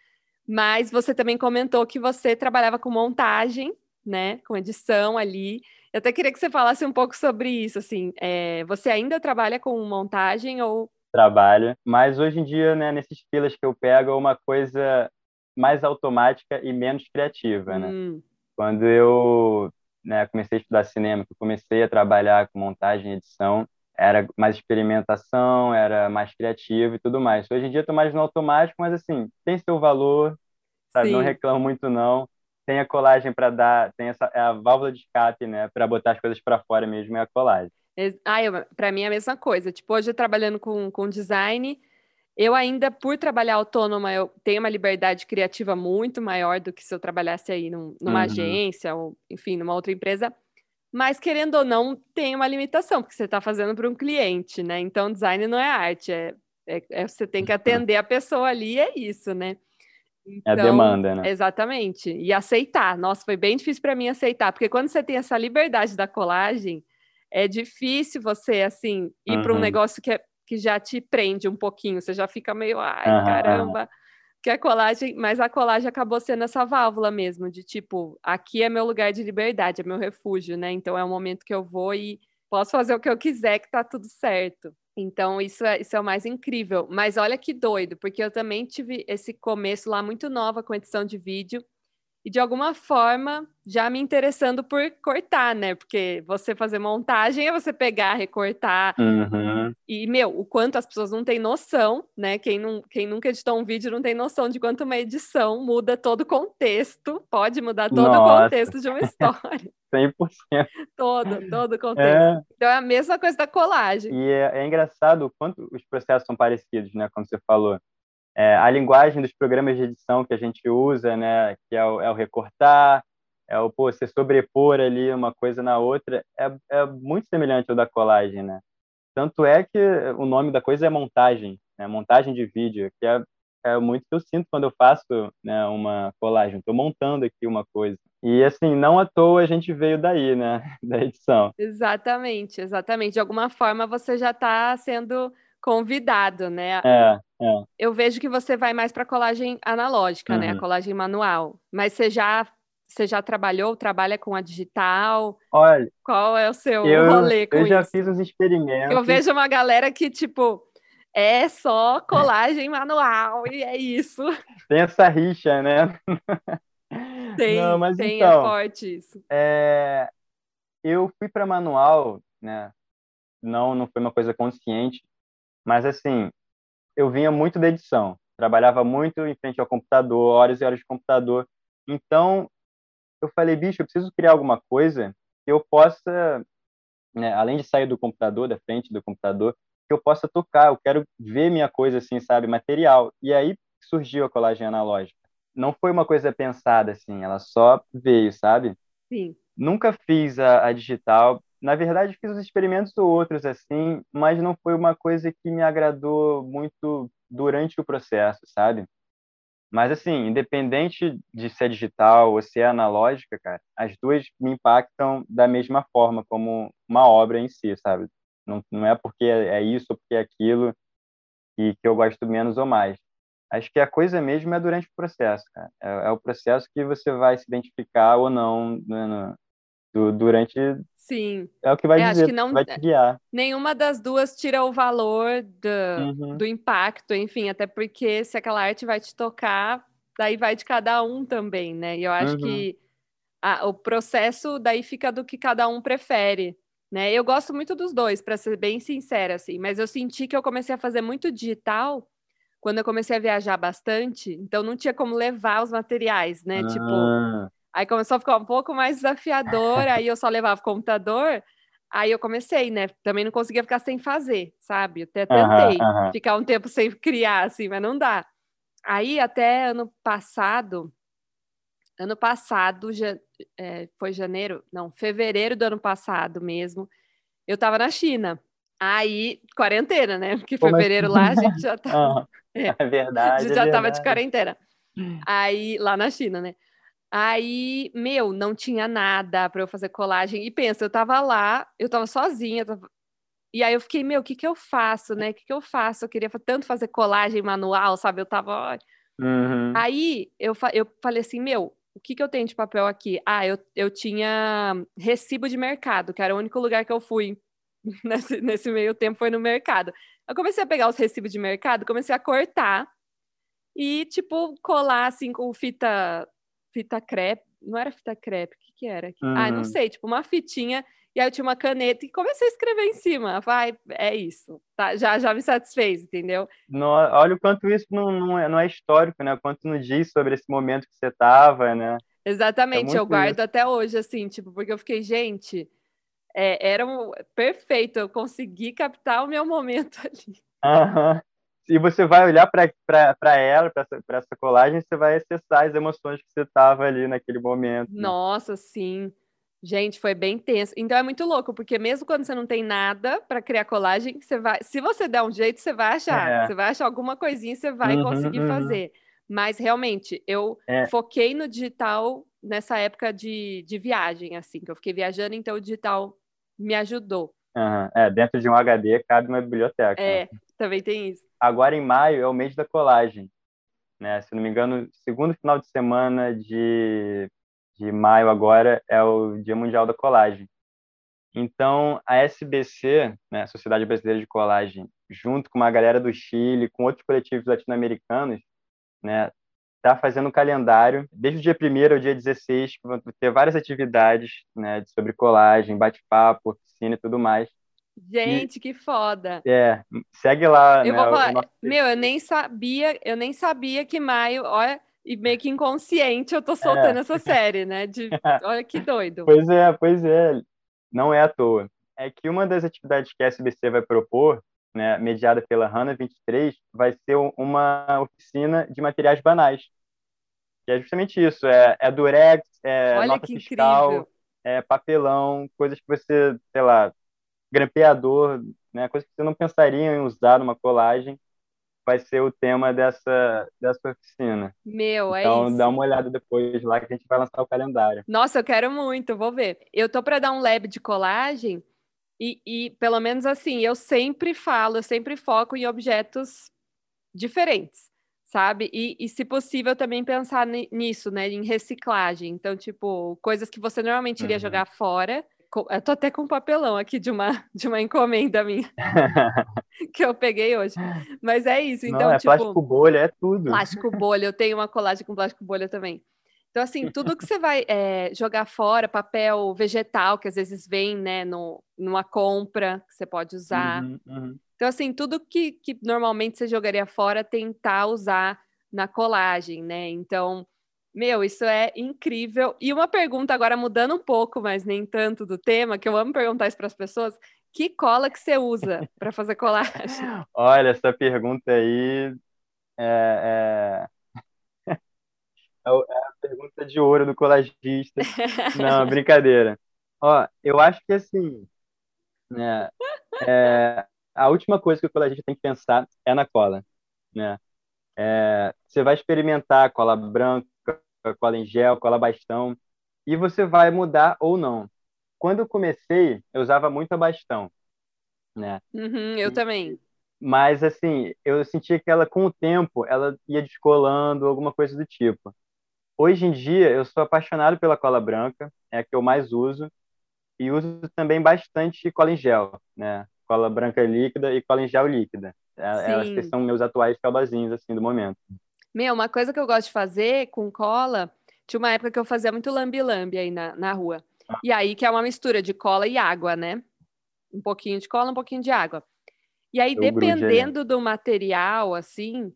[SPEAKER 1] mas você também comentou que você trabalhava com montagem, né? Com edição ali. Eu até queria que você falasse um pouco sobre isso, assim. É, você ainda trabalha com montagem ou...
[SPEAKER 2] Trabalho, mas hoje em dia, né, nesses pilas que eu pego, é uma coisa mais automática e menos criativa, né? Hum. Quando eu né, comecei a estudar cinema, comecei a trabalhar com montagem e edição, era mais experimentação, era mais criativo e tudo mais. Hoje em dia estou mais no automático, mas assim, tem seu valor, sabe? Não reclamo muito não. Tem a colagem para dar, tem essa é a válvula de escape, né, para botar as coisas para fora mesmo é a colagem.
[SPEAKER 1] Ah, para mim é a mesma coisa. Tipo, hoje trabalhando com, com design, eu ainda, por trabalhar autônoma, eu tenho uma liberdade criativa muito maior do que se eu trabalhasse aí num, numa uhum. agência ou, enfim, numa outra empresa. Mas, querendo ou não, tem uma limitação, porque você está fazendo para um cliente, né? Então, design não é arte, é, é, é, você tem que atender a pessoa ali, é isso, né?
[SPEAKER 2] Então, é a então, demanda, né?
[SPEAKER 1] Exatamente. E aceitar. Nossa, foi bem difícil para mim aceitar, porque quando você tem essa liberdade da colagem, é difícil você, assim, ir uhum. para um negócio que, é, que já te prende um pouquinho, você já fica meio, ai, uhum. caramba, que a colagem, mas a colagem acabou sendo essa válvula mesmo, de tipo, aqui é meu lugar de liberdade, é meu refúgio, né? Então é um momento que eu vou e posso fazer o que eu quiser, que tá tudo certo. Então, isso é, isso é o mais incrível. Mas olha que doido, porque eu também tive esse começo lá muito nova com edição de vídeo e de alguma forma já me interessando por cortar, né? Porque você fazer montagem é você pegar, recortar.
[SPEAKER 2] Uhum.
[SPEAKER 1] E, meu, o quanto as pessoas não têm noção, né? Quem, não, quem nunca editou um vídeo não tem noção de quanto uma edição muda todo o contexto, pode mudar todo Nossa. o contexto de uma história.
[SPEAKER 2] 100%.
[SPEAKER 1] Todo, todo o contexto. É... Então é a mesma coisa da colagem.
[SPEAKER 2] E é, é engraçado o quanto os processos são parecidos, né? Como você falou. É, a linguagem dos programas de edição que a gente usa, né, que é o, é o recortar, é o pô, você sobrepor ali uma coisa na outra, é, é muito semelhante ao da colagem, né? Tanto é que o nome da coisa é montagem, né? montagem de vídeo, que é, é muito que eu sinto quando eu faço né, uma colagem. Estou montando aqui uma coisa. E assim, não à toa a gente veio daí, né? Da edição.
[SPEAKER 1] Exatamente, exatamente. De alguma forma você já está sendo convidado, né?
[SPEAKER 2] É, é.
[SPEAKER 1] Eu vejo que você vai mais para colagem analógica, uhum. né? A uhum. colagem manual. Mas você já você já trabalhou, trabalha com a digital?
[SPEAKER 2] Olha,
[SPEAKER 1] qual é o seu eu, rolê com
[SPEAKER 2] isso?
[SPEAKER 1] Eu
[SPEAKER 2] já fiz uns experimentos.
[SPEAKER 1] Eu vejo uma galera que tipo é só colagem manual e é isso.
[SPEAKER 2] Tem essa rixa, né?
[SPEAKER 1] Tem, Não, mas tem, é então, é forte isso.
[SPEAKER 2] É, eu fui para manual, né? Não, não foi uma coisa consciente, mas, assim, eu vinha muito da edição. Trabalhava muito em frente ao computador, horas e horas de computador. Então, eu falei, bicho, eu preciso criar alguma coisa que eu possa, né, além de sair do computador, da frente do computador, que eu possa tocar. Eu quero ver minha coisa, assim, sabe, material. E aí surgiu a colagem analógica. Não foi uma coisa pensada, assim, ela só veio, sabe?
[SPEAKER 1] Sim.
[SPEAKER 2] Nunca fiz a, a digital na verdade, fiz os experimentos outros, assim, mas não foi uma coisa que me agradou muito durante o processo, sabe? Mas, assim, independente de ser digital ou ser analógica, cara, as duas me impactam da mesma forma, como uma obra em si, sabe? Não, não é porque é isso ou porque é aquilo que, que eu gosto menos ou mais. Acho que a coisa mesmo é durante o processo, cara. É, é o processo que você vai se identificar ou não né, no, durante.
[SPEAKER 1] Sim.
[SPEAKER 2] É o que vai é, dizer, acho que não, vai te guiar.
[SPEAKER 1] Nenhuma das duas tira o valor do, uhum. do impacto, enfim, até porque se aquela arte vai te tocar, daí vai de cada um também, né? E eu acho uhum. que a, o processo daí fica do que cada um prefere. Né? Eu gosto muito dos dois, para ser bem sincera, assim, mas eu senti que eu comecei a fazer muito digital quando eu comecei a viajar bastante, então não tinha como levar os materiais, né? Tipo, ah. Tipo, Aí começou a ficar um pouco mais desafiador, aí eu só levava o computador. Aí eu comecei, né? Também não conseguia ficar sem fazer, sabe? Eu até tentei uhum, uhum. ficar um tempo sem criar, assim, mas não dá. Aí até ano passado, ano passado, já, é, foi janeiro, não, fevereiro do ano passado mesmo, eu tava na China. Aí, quarentena, né? Porque Como fevereiro lá a gente já tava.
[SPEAKER 2] Uhum. É, é, verdade.
[SPEAKER 1] A gente
[SPEAKER 2] já
[SPEAKER 1] é
[SPEAKER 2] tava
[SPEAKER 1] de quarentena. Aí, lá na China, né? Aí, meu, não tinha nada para eu fazer colagem. E pensa, eu tava lá, eu tava sozinha. Tava... E aí eu fiquei, meu, o que que eu faço, né? O que que eu faço? Eu queria tanto fazer colagem manual, sabe? Eu tava.
[SPEAKER 2] Uhum.
[SPEAKER 1] Aí eu, fa... eu falei assim, meu, o que que eu tenho de papel aqui? Ah, eu, eu tinha recibo de mercado, que era o único lugar que eu fui nesse, nesse meio tempo, foi no mercado. Eu comecei a pegar os recibos de mercado, comecei a cortar e, tipo, colar assim com fita fita crepe, não era fita crepe, o que, que era? Uhum. Ah, não sei, tipo uma fitinha, e aí eu tinha uma caneta e comecei a escrever em cima. Vai, é isso. Tá, já, já me satisfez, entendeu?
[SPEAKER 2] No, olha o quanto isso não, não, é, não é histórico, né? O quanto não diz sobre esse momento que você estava, né?
[SPEAKER 1] Exatamente, é eu guardo isso. até hoje, assim, tipo, porque eu fiquei, gente, é, era um, perfeito, eu consegui captar o meu momento ali.
[SPEAKER 2] Aham. E você vai olhar para ela, para essa, essa colagem, você vai acessar as emoções que você estava ali naquele momento.
[SPEAKER 1] Nossa, sim. Gente, foi bem tenso. Então é muito louco, porque mesmo quando você não tem nada para criar colagem, você vai, se você der um jeito, você vai achar. É. Você vai achar alguma coisinha, você vai uhum, conseguir uhum. fazer. Mas realmente, eu é. foquei no digital nessa época de, de viagem, assim, que eu fiquei viajando, então o digital me ajudou.
[SPEAKER 2] Uhum. É, dentro de um HD cabe uma biblioteca.
[SPEAKER 1] É, né? também tem isso.
[SPEAKER 2] Agora em maio é o mês da colagem. Né? Se não me engano, segundo final de semana de de maio agora é o Dia Mundial da Colagem. Então, a SBC, né, Sociedade Brasileira de Colagem, junto com uma galera do Chile, com outros coletivos latino-americanos, né, está fazendo um calendário, desde o dia 1 ao dia 16, que vão ter várias atividades né, sobre colagem, bate-papo, oficina e tudo mais.
[SPEAKER 1] Gente, e, que foda!
[SPEAKER 2] É, segue lá.
[SPEAKER 1] Eu né, vou falar, nosso... meu, eu nem sabia, eu nem sabia que maio, olha, e meio que inconsciente eu tô soltando é. essa série, né? De, olha que doido.
[SPEAKER 2] Pois é, pois é. Não é à toa. É que uma das atividades que a SBC vai propor, né, mediada pela HANA 23, vai ser uma oficina de materiais banais. Que é justamente isso, é, é durex, é olha nota fiscal, incrível. é papelão, coisas que você, sei lá, grampeador, né, coisas que você não pensaria em usar numa colagem, vai ser o tema dessa, dessa oficina.
[SPEAKER 1] Meu, é
[SPEAKER 2] então,
[SPEAKER 1] isso.
[SPEAKER 2] dá uma olhada depois lá que a gente vai lançar o calendário.
[SPEAKER 1] Nossa, eu quero muito, vou ver. Eu tô para dar um lab de colagem e, e, pelo menos assim, eu sempre falo, eu sempre foco em objetos diferentes, sabe? E, e se possível também pensar nisso, né, em reciclagem. Então, tipo, coisas que você normalmente iria uhum. jogar fora, eu tô até com um papelão aqui de uma, de uma encomenda minha que eu peguei hoje. Mas é isso. Então, Não,
[SPEAKER 2] é
[SPEAKER 1] tipo,
[SPEAKER 2] plástico bolha, é tudo.
[SPEAKER 1] Plástico bolha, eu tenho uma colagem com plástico bolha também. Então, assim, tudo que você vai é, jogar fora, papel vegetal, que às vezes vem, né, no, numa compra que você pode usar. Uhum, uhum. Então, assim, tudo que, que normalmente você jogaria fora, tentar usar na colagem, né? Então, meu, isso é incrível. E uma pergunta agora mudando um pouco, mas nem tanto do tema, que eu amo perguntar isso para as pessoas. Que cola que você usa para fazer colagem?
[SPEAKER 2] Olha, essa pergunta aí é, é... é a pergunta de ouro do colagista. Não, brincadeira. Ó, eu acho que assim, né, é, a última coisa que o colagista tem que pensar é na cola, né? É, você vai experimentar cola branca, cola em gel, cola bastão, e você vai mudar ou não. Quando eu comecei, eu usava muito a bastão, né?
[SPEAKER 1] Uhum, eu também.
[SPEAKER 2] Mas, assim, eu sentia que ela, com o tempo, ela ia descolando, alguma coisa do tipo. Hoje em dia, eu sou apaixonado pela cola branca, é a que eu mais uso, e uso também bastante cola em gel, né? Cola branca líquida e cola em gel líquida. É, elas que são meus atuais calazinhos, assim, do momento.
[SPEAKER 1] Meu, uma coisa que eu gosto de fazer com cola, tinha uma época que eu fazia muito lambi-lambi aí na, na rua. Ah. E aí, que é uma mistura de cola e água, né? Um pouquinho de cola, um pouquinho de água. E aí, eu dependendo do material, assim,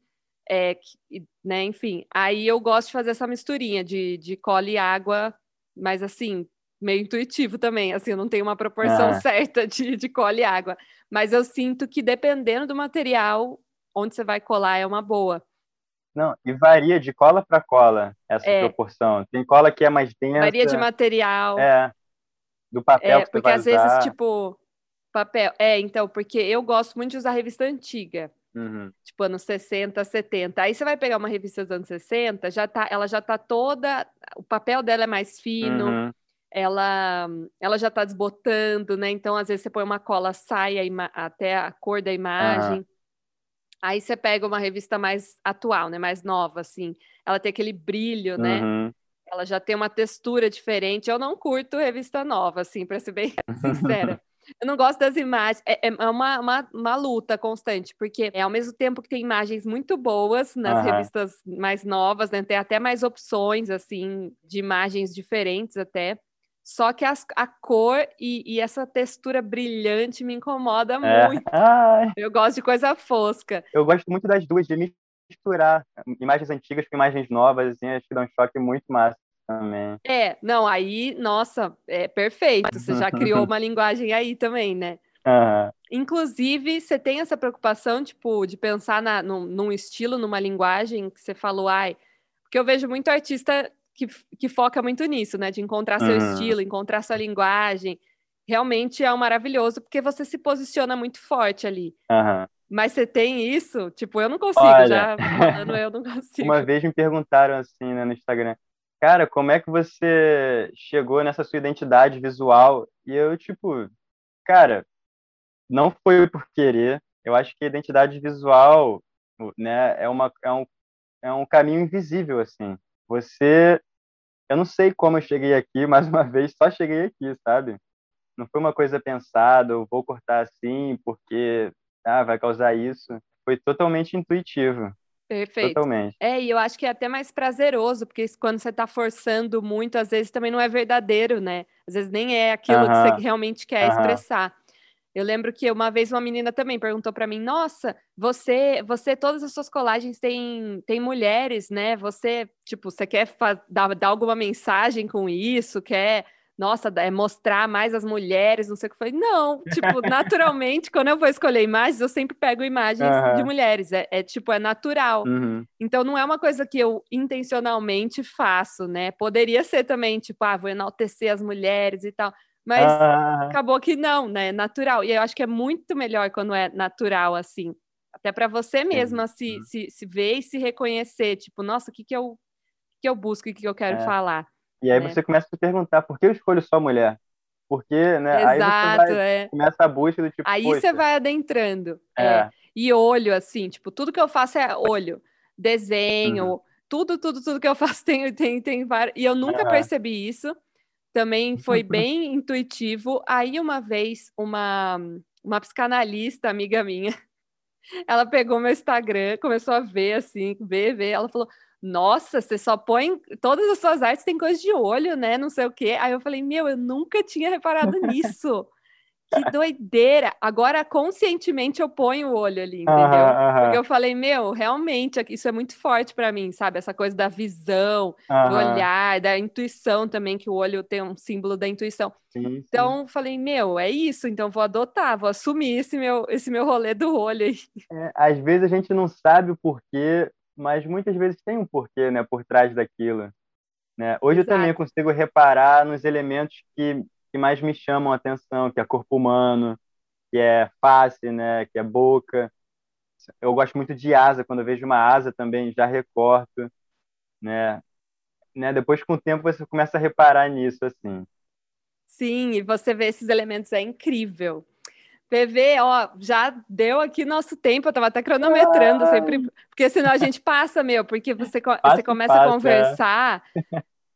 [SPEAKER 1] é, que, né, enfim, aí eu gosto de fazer essa misturinha de, de cola e água, mas assim, meio intuitivo também, assim, eu não tenho uma proporção ah. certa de, de cola e água, mas eu sinto que dependendo do material onde você vai colar é uma boa.
[SPEAKER 2] Não, e varia de cola para cola essa é. proporção. Tem cola que é mais densa.
[SPEAKER 1] Varia de material.
[SPEAKER 2] É. Do papel é, que
[SPEAKER 1] porque às vezes, tipo, papel. É, então, porque eu gosto muito de usar revista antiga. Uhum. Tipo, anos 60, 70. Aí você vai pegar uma revista dos anos 60, já tá, ela já tá toda. O papel dela é mais fino. Uhum. Ela, ela já tá desbotando, né? Então, às vezes, você põe uma cola, sai a até a cor da imagem. Uhum. Aí você pega uma revista mais atual, né? Mais nova, assim. Ela tem aquele brilho, né? Uhum. Ela já tem uma textura diferente. Eu não curto revista nova, assim, para ser bem sincera. Eu não gosto das imagens. É, é uma, uma, uma, luta constante, porque é ao mesmo tempo que tem imagens muito boas nas uhum. revistas mais novas, né? Tem até mais opções, assim, de imagens diferentes até. Só que as, a cor e, e, essa textura brilhante me incomoda é. muito. Ai. Eu gosto de coisa fosca.
[SPEAKER 2] Eu gosto muito das duas, de misturar imagens antigas com imagens novas, assim, acho que dá um choque muito massa também.
[SPEAKER 1] É, não, aí, nossa, é perfeito. Você já criou uma linguagem aí também, né?
[SPEAKER 2] Uhum.
[SPEAKER 1] Inclusive, você tem essa preocupação, tipo, de pensar na, num, num estilo, numa linguagem que você falou, ai, porque eu vejo muito artista que, que foca muito nisso, né? De encontrar seu uhum. estilo, encontrar sua linguagem. Realmente é um maravilhoso, porque você se posiciona muito forte ali.
[SPEAKER 2] Uhum.
[SPEAKER 1] Mas você tem isso? Tipo, eu não consigo, Olha, já falando, eu não consigo.
[SPEAKER 2] Uma vez me perguntaram assim, né, no Instagram, cara, como é que você chegou nessa sua identidade visual? E eu, tipo, cara, não foi por querer. Eu acho que a identidade visual, né, é, uma, é, um, é um caminho invisível, assim. Você eu não sei como eu cheguei aqui, mais uma vez, só cheguei aqui, sabe? Não foi uma coisa pensada, eu vou cortar assim porque ah, vai causar isso. Foi totalmente intuitivo.
[SPEAKER 1] Perfeito.
[SPEAKER 2] Totalmente.
[SPEAKER 1] É, e eu acho que é até mais prazeroso, porque quando você está forçando muito, às vezes também não é verdadeiro, né? Às vezes nem é aquilo uh -huh. que você realmente quer uh -huh. expressar. Eu lembro que uma vez uma menina também perguntou para mim: "Nossa, você, você todas as suas colagens têm tem mulheres, né? Você, tipo, você quer dar, dar alguma mensagem com isso? Quer nossa, é mostrar mais as mulheres, não sei o que. Falei, não, tipo, naturalmente, quando eu vou escolher imagens, eu sempre pego imagens uhum. de mulheres. É, é, tipo, é natural.
[SPEAKER 2] Uhum.
[SPEAKER 1] Então não é uma coisa que eu intencionalmente faço, né? Poderia ser também, tipo, ah, vou enaltecer as mulheres e tal. Mas ah. acabou que não, né? Natural. E eu acho que é muito melhor quando é natural, assim. Até para você mesma se, se, se ver e se reconhecer, tipo, nossa, o que, que, eu, que eu busco e o que, que eu quero é. falar.
[SPEAKER 2] E aí né? você começa a se perguntar, por que eu escolho só mulher? Porque, né?
[SPEAKER 1] Exato,
[SPEAKER 2] aí
[SPEAKER 1] você vai,
[SPEAKER 2] é. começa a busca do tipo.
[SPEAKER 1] Aí você vai adentrando. É. é. E olho, assim, tipo, tudo que eu faço é olho, desenho, uhum. tudo, tudo, tudo que eu faço tem, tem, tem vários. E eu nunca uhum. percebi isso também foi bem intuitivo. Aí, uma vez, uma, uma psicanalista, amiga minha, ela pegou meu Instagram, começou a ver assim, ver, ver. Ela falou: Nossa, você só põe. Todas as suas artes têm coisa de olho, né? Não sei o quê. Aí eu falei: Meu, eu nunca tinha reparado nisso. Que doideira! Agora, conscientemente, eu ponho o olho ali, entendeu? Porque eu falei, meu, realmente, isso é muito forte para mim, sabe? Essa coisa da visão, do olhar, da intuição também, que o olho tem um símbolo da intuição.
[SPEAKER 2] Sim,
[SPEAKER 1] então, sim. falei, meu, é isso, então vou adotar, vou assumir esse meu, esse meu rolê do olho aí.
[SPEAKER 2] É, às vezes a gente não sabe o porquê, mas muitas vezes tem um porquê, né, por trás daquilo. Né? Hoje Exato. eu também consigo reparar nos elementos que que mais me chamam a atenção, que é corpo humano, que é face, né, que é boca. Eu gosto muito de asa, quando eu vejo uma asa também já recorto, né? né? Depois com o tempo você começa a reparar nisso assim.
[SPEAKER 1] Sim, e você vê esses elementos é incrível. PV, ó, já deu aqui nosso tempo, eu tava até cronometrando Ai. sempre, porque senão a gente passa, meu, porque você, você começa a é. conversar,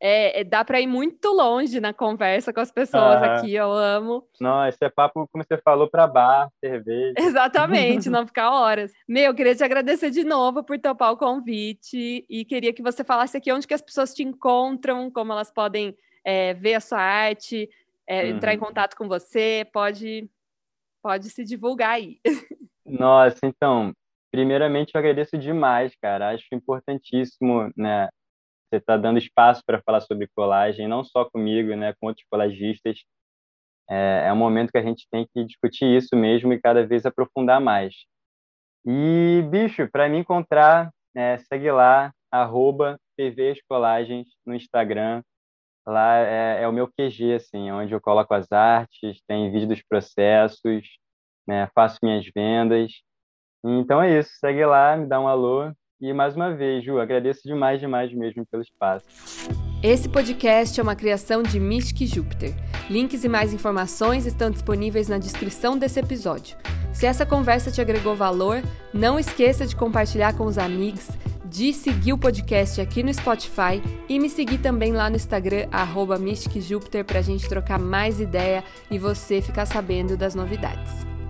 [SPEAKER 1] é, é, dá para ir muito longe na conversa com as pessoas aqui, eu amo.
[SPEAKER 2] Não, esse é papo, como você falou, para bar, cerveja.
[SPEAKER 1] Exatamente, não ficar horas. Meu, queria te agradecer de novo por topar o convite e queria que você falasse aqui onde que as pessoas te encontram, como elas podem é, ver a sua arte, uhum. entrar em contato com você, pode, pode se divulgar aí.
[SPEAKER 2] Nossa, então, primeiramente eu agradeço demais, cara. Acho importantíssimo, né, você está dando espaço para falar sobre colagem, não só comigo, né, com outros colagistas. É, é um momento que a gente tem que discutir isso mesmo e cada vez aprofundar mais. E, bicho, para me encontrar, é, segue lá, arroba Colagens no Instagram. Lá é, é, o meu QG, assim, onde eu coloco as artes, tem vídeo dos processos, né, faço minhas vendas. Então é isso, segue lá, me dá um alô e mais uma vez, Ju, agradeço demais, demais mesmo pelo espaço.
[SPEAKER 1] Esse podcast é uma criação de Mystic Júpiter. Links e mais informações estão disponíveis na descrição desse episódio. Se essa conversa te agregou valor, não esqueça de compartilhar com os amigos de seguir o podcast aqui no Spotify e me seguir também lá no Instagram, MysticJupiter, pra gente trocar mais ideia e você ficar sabendo das novidades.